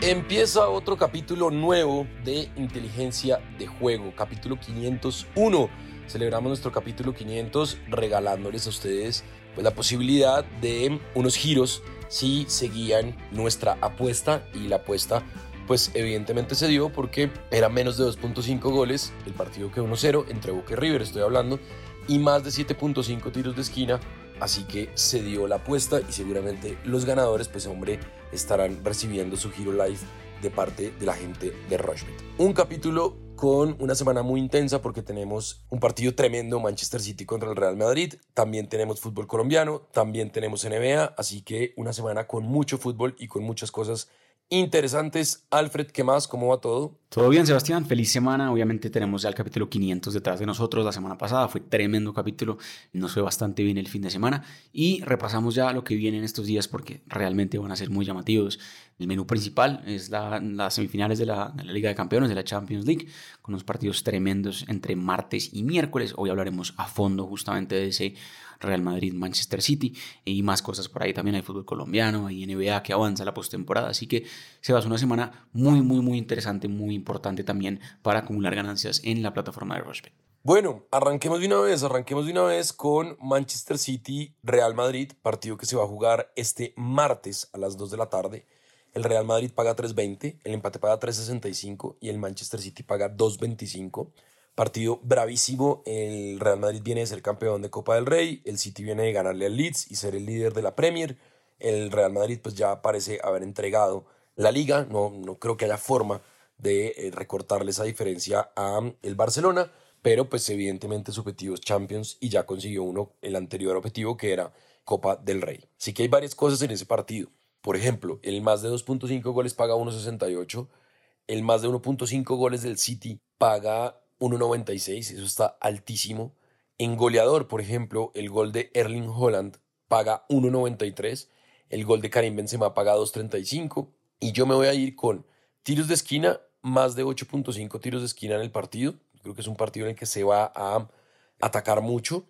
empieza otro capítulo nuevo de inteligencia de juego, capítulo 501. Celebramos nuestro capítulo 500 regalándoles a ustedes pues, la posibilidad de unos giros si seguían nuestra apuesta y la apuesta pues evidentemente se dio porque era menos de 2.5 goles el partido que 1-0 entre Boca y River estoy hablando y más de 7.5 tiros de esquina Así que se dio la apuesta y seguramente los ganadores, pues hombre, estarán recibiendo su giro live de parte de la gente de Rushbet. Un capítulo con una semana muy intensa porque tenemos un partido tremendo, Manchester City contra el Real Madrid, también tenemos fútbol colombiano, también tenemos NBA, así que una semana con mucho fútbol y con muchas cosas interesantes. Alfred, ¿qué más? ¿Cómo va todo? Todo bien, Sebastián. Feliz semana. Obviamente tenemos ya el capítulo 500 detrás de nosotros. La semana pasada fue tremendo capítulo. Nos fue bastante bien el fin de semana. Y repasamos ya lo que viene en estos días porque realmente van a ser muy llamativos. El menú principal es las semifinales de la, de la Liga de Campeones, de la Champions League, con unos partidos tremendos entre martes y miércoles. Hoy hablaremos a fondo justamente de ese Real Madrid, Manchester City y más cosas por ahí. También hay fútbol colombiano, hay NBA que avanza la postemporada. Así que se va a una semana muy, muy, muy interesante, muy importante también para acumular ganancias en la plataforma de Rushbet. Bueno, arranquemos de una vez, arranquemos de una vez con Manchester City Real Madrid, partido que se va a jugar este martes a las 2 de la tarde. El Real Madrid paga 3.20, el empate paga 3.65 y el Manchester City paga 2.25. Partido bravísimo. El Real Madrid viene de ser campeón de Copa del Rey. El City viene de ganarle al Leeds y ser el líder de la Premier. El Real Madrid pues ya parece haber entregado la liga. No, no creo que haya forma de eh, recortarle esa diferencia a el Barcelona. Pero pues evidentemente su objetivo es Champions y ya consiguió uno, el anterior objetivo que era Copa del Rey. Así que hay varias cosas en ese partido. Por ejemplo, el más de 2.5 goles paga 1.68. El más de 1.5 goles del City paga 1.96, eso está altísimo. En goleador, por ejemplo, el gol de Erling Holland paga 1.93, el gol de Karim Benzema paga 2.35 y yo me voy a ir con tiros de esquina, más de 8.5 tiros de esquina en el partido. Creo que es un partido en el que se va a atacar mucho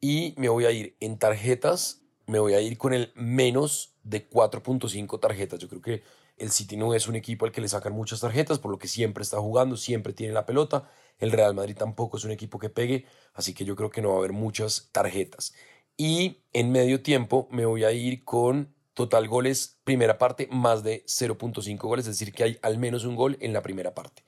y me voy a ir en tarjetas, me voy a ir con el menos de 4.5 tarjetas. Yo creo que el City no es un equipo al que le sacan muchas tarjetas, por lo que siempre está jugando, siempre tiene la pelota. El Real Madrid tampoco es un equipo que pegue, así que yo creo que no va a haber muchas tarjetas. Y en medio tiempo me voy a ir con total goles, primera parte, más de 0.5 goles, es decir, que hay al menos un gol en la primera parte.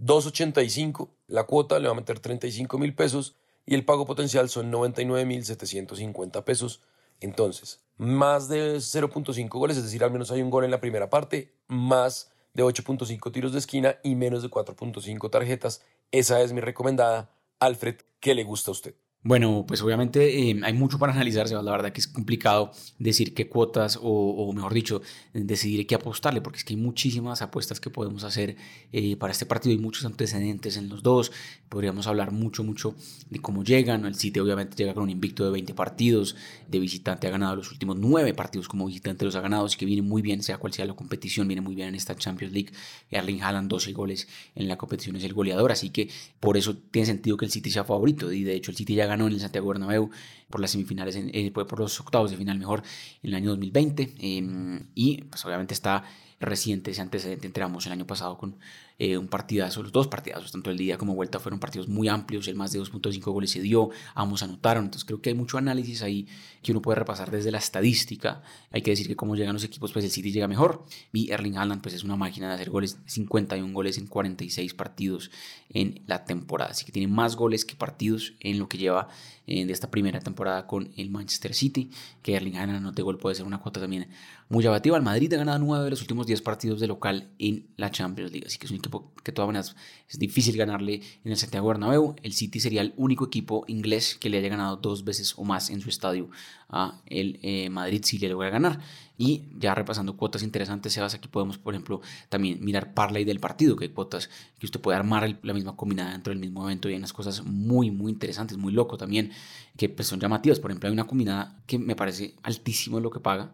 2.85, la cuota le va a meter 35 mil pesos y el pago potencial son 99 mil 750 pesos. Entonces, más de 0.5 goles, es decir, al menos hay un gol en la primera parte, más de 8.5 tiros de esquina y menos de 4.5 tarjetas. Esa es mi recomendada. Alfred, ¿qué le gusta a usted? Bueno, pues obviamente eh, hay mucho para analizarse, la verdad que es complicado decir qué cuotas o, mejor dicho, decidir qué apostarle, porque es que hay muchísimas apuestas que podemos hacer eh, para este partido, hay muchos antecedentes en los dos, podríamos hablar mucho, mucho de cómo llegan, el City obviamente llega con un invicto de 20 partidos, de visitante ha ganado los últimos 9 partidos como visitante los ha ganado, así que viene muy bien, sea cual sea la competición, viene muy bien en esta Champions League, Erling Haaland 12 goles en la competición es el goleador, así que por eso tiene sentido que el City sea favorito, y de hecho el City ya en el Santiago Bernabéu por las semifinales, eh, por los octavos de final mejor en el año 2020 em, y pues obviamente está reciente ese antecedente entramos el año pasado con eh, un partidazo, los dos partidazos, tanto el día como vuelta, fueron partidos muy amplios, el más de 2.5 goles se dio, ambos anotaron, entonces creo que hay mucho análisis ahí que uno puede repasar desde la estadística, hay que decir que cómo llegan los equipos, pues el City llega mejor, y Erling Haaland pues es una máquina de hacer goles, 51 goles en 46 partidos en la temporada, así que tiene más goles que partidos en lo que lleva eh, de esta primera temporada con el Manchester City, que Erling Haaland no te gol puede ser una cuota también muy llamativa, el Madrid ha ganado 9 de los últimos 10 partidos de local en la Champions League, así que es un que de todas maneras es difícil ganarle en el Santiago Bernabéu. El City sería el único equipo inglés que le haya ganado dos veces o más en su estadio a el eh, Madrid si le logra ganar. Y ya repasando cuotas interesantes, Sebas, aquí podemos, por ejemplo, también mirar parlay del partido, que hay cuotas que usted puede armar la misma combinada dentro del mismo evento y hay unas cosas muy, muy interesantes, muy loco también, que pues, son llamativas. Por ejemplo, hay una combinada que me parece altísimo lo que paga.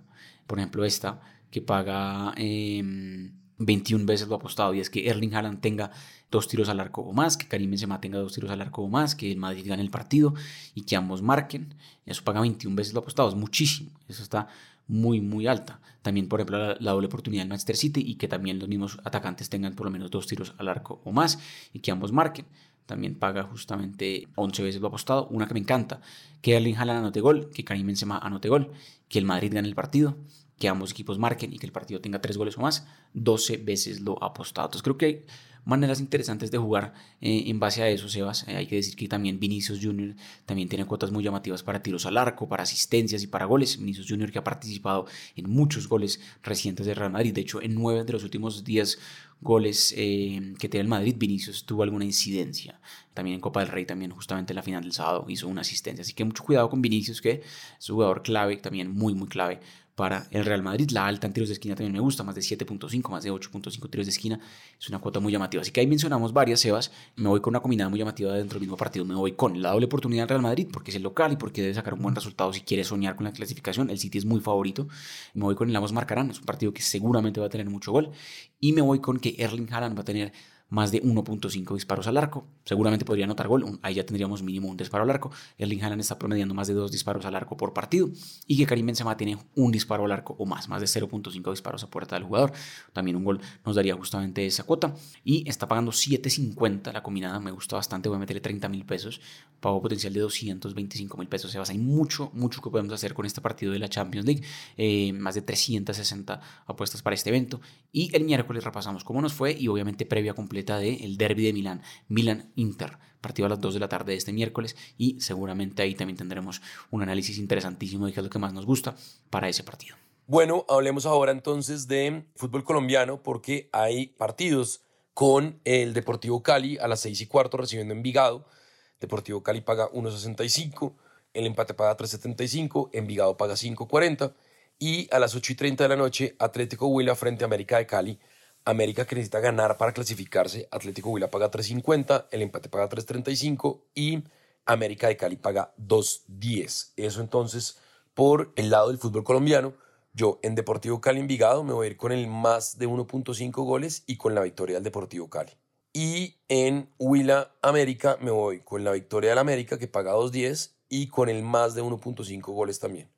Por ejemplo, esta, que paga... Eh, 21 veces lo apostado y es que Erling Haaland tenga dos tiros al arco o más, que Karim Benzema tenga dos tiros al arco o más, que el Madrid gane el partido y que ambos marquen. Eso paga 21 veces lo apostado, es muchísimo. Eso está muy, muy alta. También, por ejemplo, la, doble oportunidad en Manchester City y que también los mismos atacantes tengan por lo menos dos tiros al arco o más y que ambos marquen. También paga justamente 11 veces lo apostado. Una que me encanta, que Erling Haaland anote gol, que Karim Benzema anote gol, que el Madrid gane el partido, que ambos equipos marquen y que el partido tenga tres goles o más, 12 veces lo apostado. Entonces creo que hay maneras interesantes de jugar eh, en base a eso, Sebas. Eh, hay que decir que también Vinicius Junior también tiene cuotas muy llamativas para tiros al arco, para asistencias y para goles. Vinicius Junior que ha participado en muchos goles recientes de Real Madrid. De hecho, en nueve de los últimos 10 goles eh, que tiene el Madrid, Vinicius tuvo alguna incidencia. También en Copa del Rey, también justamente en la final del sábado hizo una asistencia. Así que mucho cuidado con Vinicius, que es un jugador clave, también muy, muy clave para el Real Madrid. La alta en tiros de esquina también me gusta, más de 7.5, más de 8.5 tiros de esquina. Es una cuota muy llamativa. Así que ahí mencionamos varias, Sebas. Me voy con una combinada muy llamativa dentro del mismo partido. Me voy con la doble oportunidad del Real Madrid, porque es el local y porque debe sacar un buen resultado si quiere soñar con la clasificación. El City es muy favorito. Me voy con el Amos Marcarán, es un partido que seguramente va a tener mucho gol. Y me voy con que Erling Haaland va a tener más de 1.5 disparos al arco. Seguramente podría anotar gol, ahí ya tendríamos mínimo un disparo al arco. Erling Haaland está promediando más de 2 disparos al arco por partido y que Karim Benzema tiene un disparo al arco o más, más de 0.5 disparos a puerta del jugador. También un gol nos daría justamente esa cuota y está pagando 7.50 la combinada, me gusta bastante, voy a meterle 30 mil pesos, pago potencial de 225 mil pesos. Sebas, hay mucho, mucho que podemos hacer con este partido de la Champions League, eh, más de 360 apuestas para este evento y el miércoles repasamos cómo nos fue y obviamente previa completa del derby de Milán, Milán-Inter, partido a las 2 de la tarde de este miércoles y seguramente ahí también tendremos un análisis interesantísimo de qué es lo que más nos gusta para ese partido. Bueno, hablemos ahora entonces de fútbol colombiano porque hay partidos con el Deportivo Cali a las 6 y cuarto recibiendo Envigado. Deportivo Cali paga 1.65, el empate paga 3.75, Envigado paga 5.40 y a las 8 y 30 de la noche Atlético Huila frente a América de Cali América que necesita ganar para clasificarse, Atlético Huila paga 3.50, el empate paga 3.35 y América de Cali paga 2.10. Eso entonces por el lado del fútbol colombiano. Yo en Deportivo Cali Envigado me voy a ir con el más de 1.5 goles y con la victoria del Deportivo Cali. Y en Huila América me voy con la victoria del América que paga 2.10 y con el más de 1.5 goles también.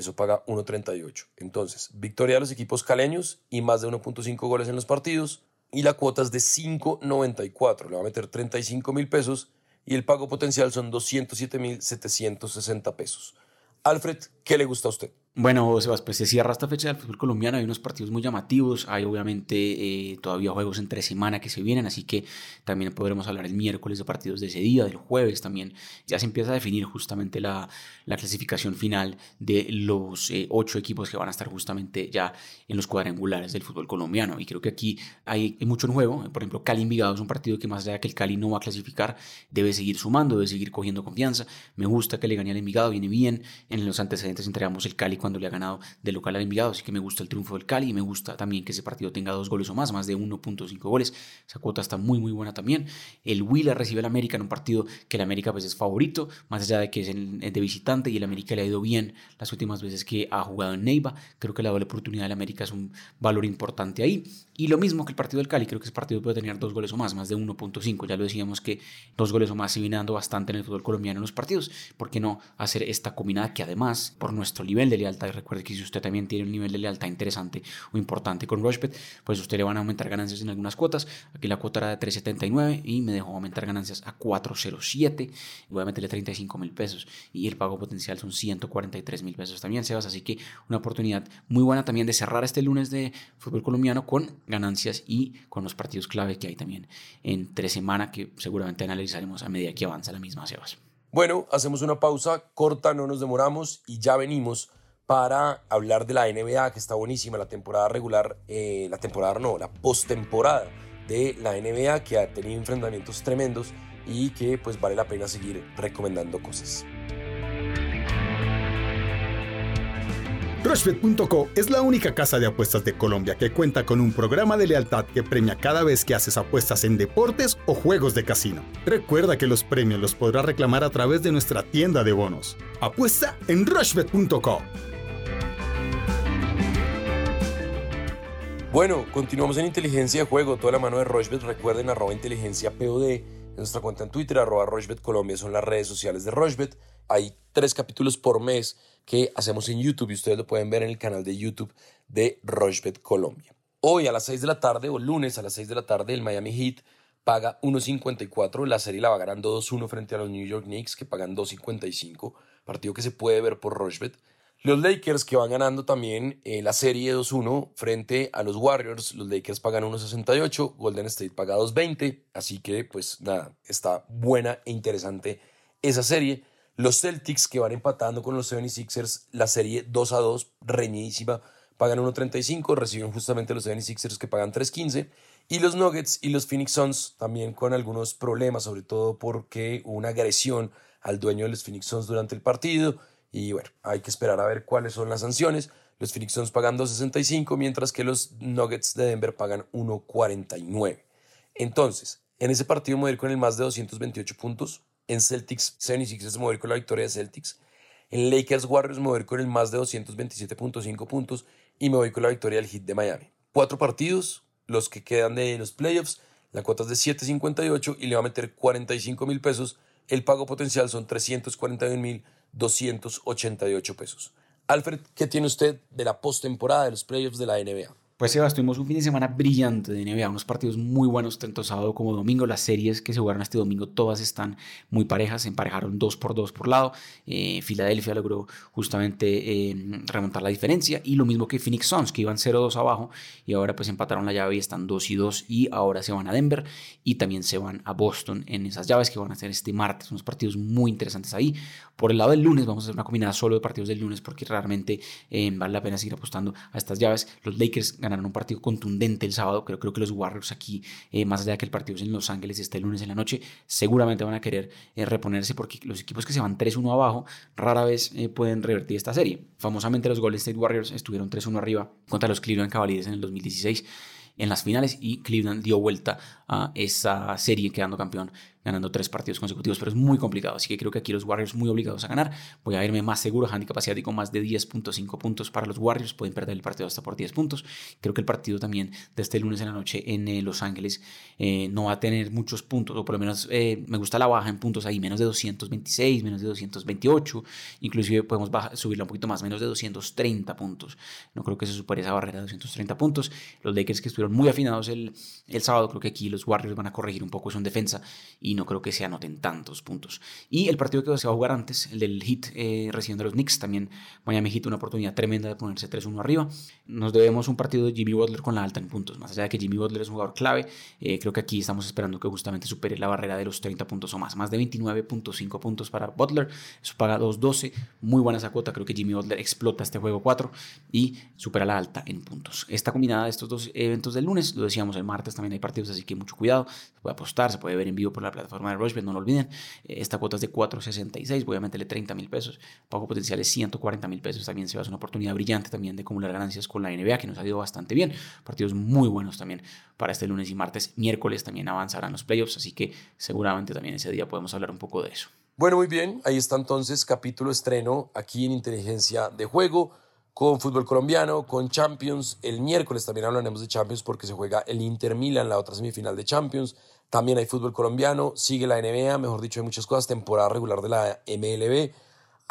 Eso paga 1.38. Entonces, victoria de los equipos caleños y más de 1.5 goles en los partidos. Y la cuota es de 5.94. Le va a meter 35 mil pesos y el pago potencial son 207 mil 760 pesos. Alfred, ¿qué le gusta a usted? Bueno, Sebas, pues se cierra esta fecha del fútbol colombiano, hay unos partidos muy llamativos, hay obviamente eh, todavía juegos entre semana que se vienen, así que también podremos hablar el miércoles de partidos de ese día, del jueves también, ya se empieza a definir justamente la, la clasificación final de los eh, ocho equipos que van a estar justamente ya en los cuadrangulares del fútbol colombiano, y creo que aquí hay, mucho en juego, por ejemplo, Cali Envigado es un partido que más allá de que el Cali no va a clasificar, debe seguir sumando, debe seguir cogiendo confianza, me gusta que le gane al Envigado, viene bien, en los antecedentes entregamos el Cali cuando le ha ganado de local al Envigado, así que me gusta el triunfo del Cali y me gusta también que ese partido tenga dos goles o más, más de 1.5 goles, esa cuota está muy muy buena también. El Willa recibe al América en un partido que el América pues es favorito, más allá de que es de visitante y el América le ha ido bien las últimas veces que ha jugado en Neiva, creo que la doble oportunidad del América es un valor importante ahí. Y lo mismo que el partido del Cali, creo que ese partido puede tener dos goles o más, más de 1.5, ya lo decíamos que dos goles o más se viene dando bastante en el fútbol colombiano en los partidos, ¿por qué no hacer esta combinada que además por nuestro nivel de lealtad Recuerde que si usted también tiene un nivel de lealtad interesante o importante con Rushbet, pues usted le van a aumentar ganancias en algunas cuotas. Aquí la cuota era de 3.79 y me dejó aumentar ganancias a 4.07. Voy a meterle 35 mil pesos y el pago potencial son 143 mil pesos también, Sebas. Así que una oportunidad muy buena también de cerrar este lunes de fútbol colombiano con ganancias y con los partidos clave que hay también entre semana que seguramente analizaremos a medida que avanza la misma, Sebas. Bueno, hacemos una pausa corta, no nos demoramos y ya venimos para hablar de la NBA, que está buenísima, la temporada regular, eh, la temporada no, la postemporada de la NBA, que ha tenido enfrentamientos tremendos y que pues vale la pena seguir recomendando cosas. Rushbet.co es la única casa de apuestas de Colombia que cuenta con un programa de lealtad que premia cada vez que haces apuestas en deportes o juegos de casino. Recuerda que los premios los podrás reclamar a través de nuestra tienda de bonos. Apuesta en Rushbet.co. Bueno, continuamos en inteligencia de juego, toda la mano de Rochbet. Recuerden arroba inteligencia POD en nuestra cuenta en Twitter, arroba Colombia, son las redes sociales de Rochbet. Hay tres capítulos por mes que hacemos en YouTube y ustedes lo pueden ver en el canal de YouTube de Rochbet Colombia. Hoy a las 6 de la tarde o lunes a las 6 de la tarde el Miami Heat paga 1.54, la serie la va ganando 2-1 frente a los New York Knicks que pagan 2.55, partido que se puede ver por Rochbet. Los Lakers que van ganando también eh, la serie 2-1 frente a los Warriors. Los Lakers pagan 1.68, Golden State paga 2.20. Así que pues nada, está buena e interesante esa serie. Los Celtics que van empatando con los 76ers, la serie 2 2, reñidísima, pagan 1.35, reciben justamente los 76ers que pagan 3.15. Y los Nuggets y los Phoenix Suns también con algunos problemas, sobre todo porque hubo una agresión al dueño de los Phoenix Suns durante el partido y bueno, hay que esperar a ver cuáles son las sanciones. Los Phoenix Suns pagan 2.65, mientras que los Nuggets de Denver pagan 1.49. Entonces, en ese partido me voy con el más de 228 puntos. En Celtics 76 me voy con la victoria de Celtics. En Lakers Warriors me voy con el más de 227.5 puntos y me voy con la victoria del Heat de Miami. Cuatro partidos, los que quedan de los playoffs. La cuota es de 7.58 y le va a meter 45 mil pesos. El pago potencial son 341 mil 288 pesos. Alfred, ¿qué tiene usted de la postemporada de los playoffs de la NBA? Pues Sebas, tuvimos un fin de semana brillante de NBA, unos partidos muy buenos tanto sábado como domingo. Las series que se jugaron este domingo todas están muy parejas, se emparejaron dos por dos por lado. Eh, Filadelfia logró justamente eh, remontar la diferencia y lo mismo que Phoenix Suns, que iban 0-2 abajo y ahora pues empataron la llave y están 2 y 2 y ahora se van a Denver y también se van a Boston en esas llaves que van a hacer este martes. Unos partidos muy interesantes ahí. Por el lado del lunes vamos a hacer una combinada solo de partidos del lunes porque realmente eh, vale la pena seguir apostando a estas llaves. Los Lakers ganaron un partido contundente el sábado. Creo, que los Warriors aquí, eh, más allá de que el partido es en Los Ángeles y está el lunes en la noche, seguramente van a querer eh, reponerse porque los equipos que se van 3-1 abajo rara vez pueden revertir esta serie. Famosamente los Golden State Warriors estuvieron 3-1 arriba contra los Cleveland Cavaliers en el 2016 en las finales y Cleveland dio vuelta a esa serie quedando campeón ganando tres partidos consecutivos, pero es muy complicado. Así que creo que aquí los Warriors muy obligados a ganar. Voy a irme más seguro, handicap asiático más de 10.5 puntos para los Warriors. Pueden perder el partido hasta por 10 puntos. Creo que el partido también de este lunes en la noche en eh, Los Ángeles eh, no va a tener muchos puntos, o por lo menos eh, me gusta la baja en puntos ahí, menos de 226, menos de 228. Inclusive podemos subirla un poquito más, menos de 230 puntos. No creo que se supere esa barrera de 230 puntos. Los Lakers que estuvieron muy afinados el, el sábado, creo que aquí los Warriors van a corregir un poco su defensa no creo que se anoten tantos puntos. Y el partido que se va a jugar antes, el del Heat eh, recibiendo los Knicks, también Miami Heat una oportunidad tremenda de ponerse 3-1 arriba. Nos debemos un partido de Jimmy Butler con la alta en puntos, más allá de que Jimmy Butler es un jugador clave, eh, creo que aquí estamos esperando que justamente supere la barrera de los 30 puntos o más, más de 29.5 puntos para Butler, eso paga 2-12, muy buena esa cuota, creo que Jimmy Butler explota este juego 4 y supera la alta en puntos. Esta combinada de estos dos eventos del lunes, lo decíamos el martes también hay partidos, así que mucho cuidado, se puede apostar, se puede ver en vivo por la plataforma de Rochebet, no lo olviden. Eh, esta cuota es de 4.66, voy a meterle 30 mil pesos. Pago potencial es 140 mil pesos. También se va a hacer una oportunidad brillante también de acumular ganancias con la NBA, que nos ha ido bastante bien. Partidos muy buenos también para este lunes y martes. Miércoles también avanzarán los playoffs, así que seguramente también ese día podemos hablar un poco de eso. Bueno, muy bien. Ahí está entonces capítulo estreno aquí en Inteligencia de Juego con fútbol colombiano, con Champions. El miércoles también hablaremos de Champions porque se juega el Inter Milan, la otra semifinal de Champions. También hay fútbol colombiano, sigue la NBA, mejor dicho, hay muchas cosas, temporada regular de la MLB.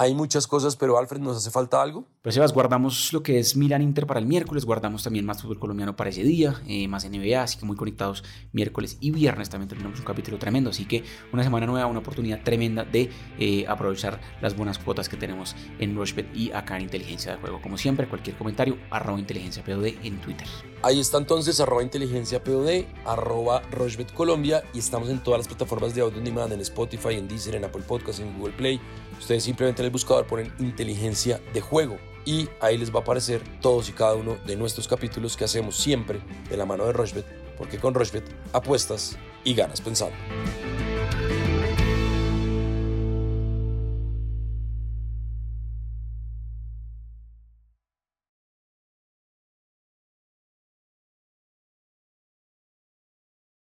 Hay muchas cosas, pero Alfred, ¿nos hace falta algo? Pues Sebas, guardamos lo que es Milan Inter para el miércoles, guardamos también más fútbol colombiano para ese día, eh, más NBA, así que muy conectados miércoles y viernes también terminamos un capítulo tremendo, así que una semana nueva, una oportunidad tremenda de eh, aprovechar las buenas cuotas que tenemos en Rushbet y acá en Inteligencia de Juego. Como siempre, cualquier comentario, arroba inteligencia POD en Twitter. Ahí está entonces, arroba inteligencia POD, arroba Rushbet Colombia y estamos en todas las plataformas de audio on demand, en Spotify, en Deezer, en Apple Podcasts, en Google Play Ustedes simplemente en buscador ponen inteligencia de juego y ahí les va a aparecer todos y cada uno de nuestros capítulos que hacemos siempre de la mano de Rochbet, porque con Rochbet apuestas y ganas pensando.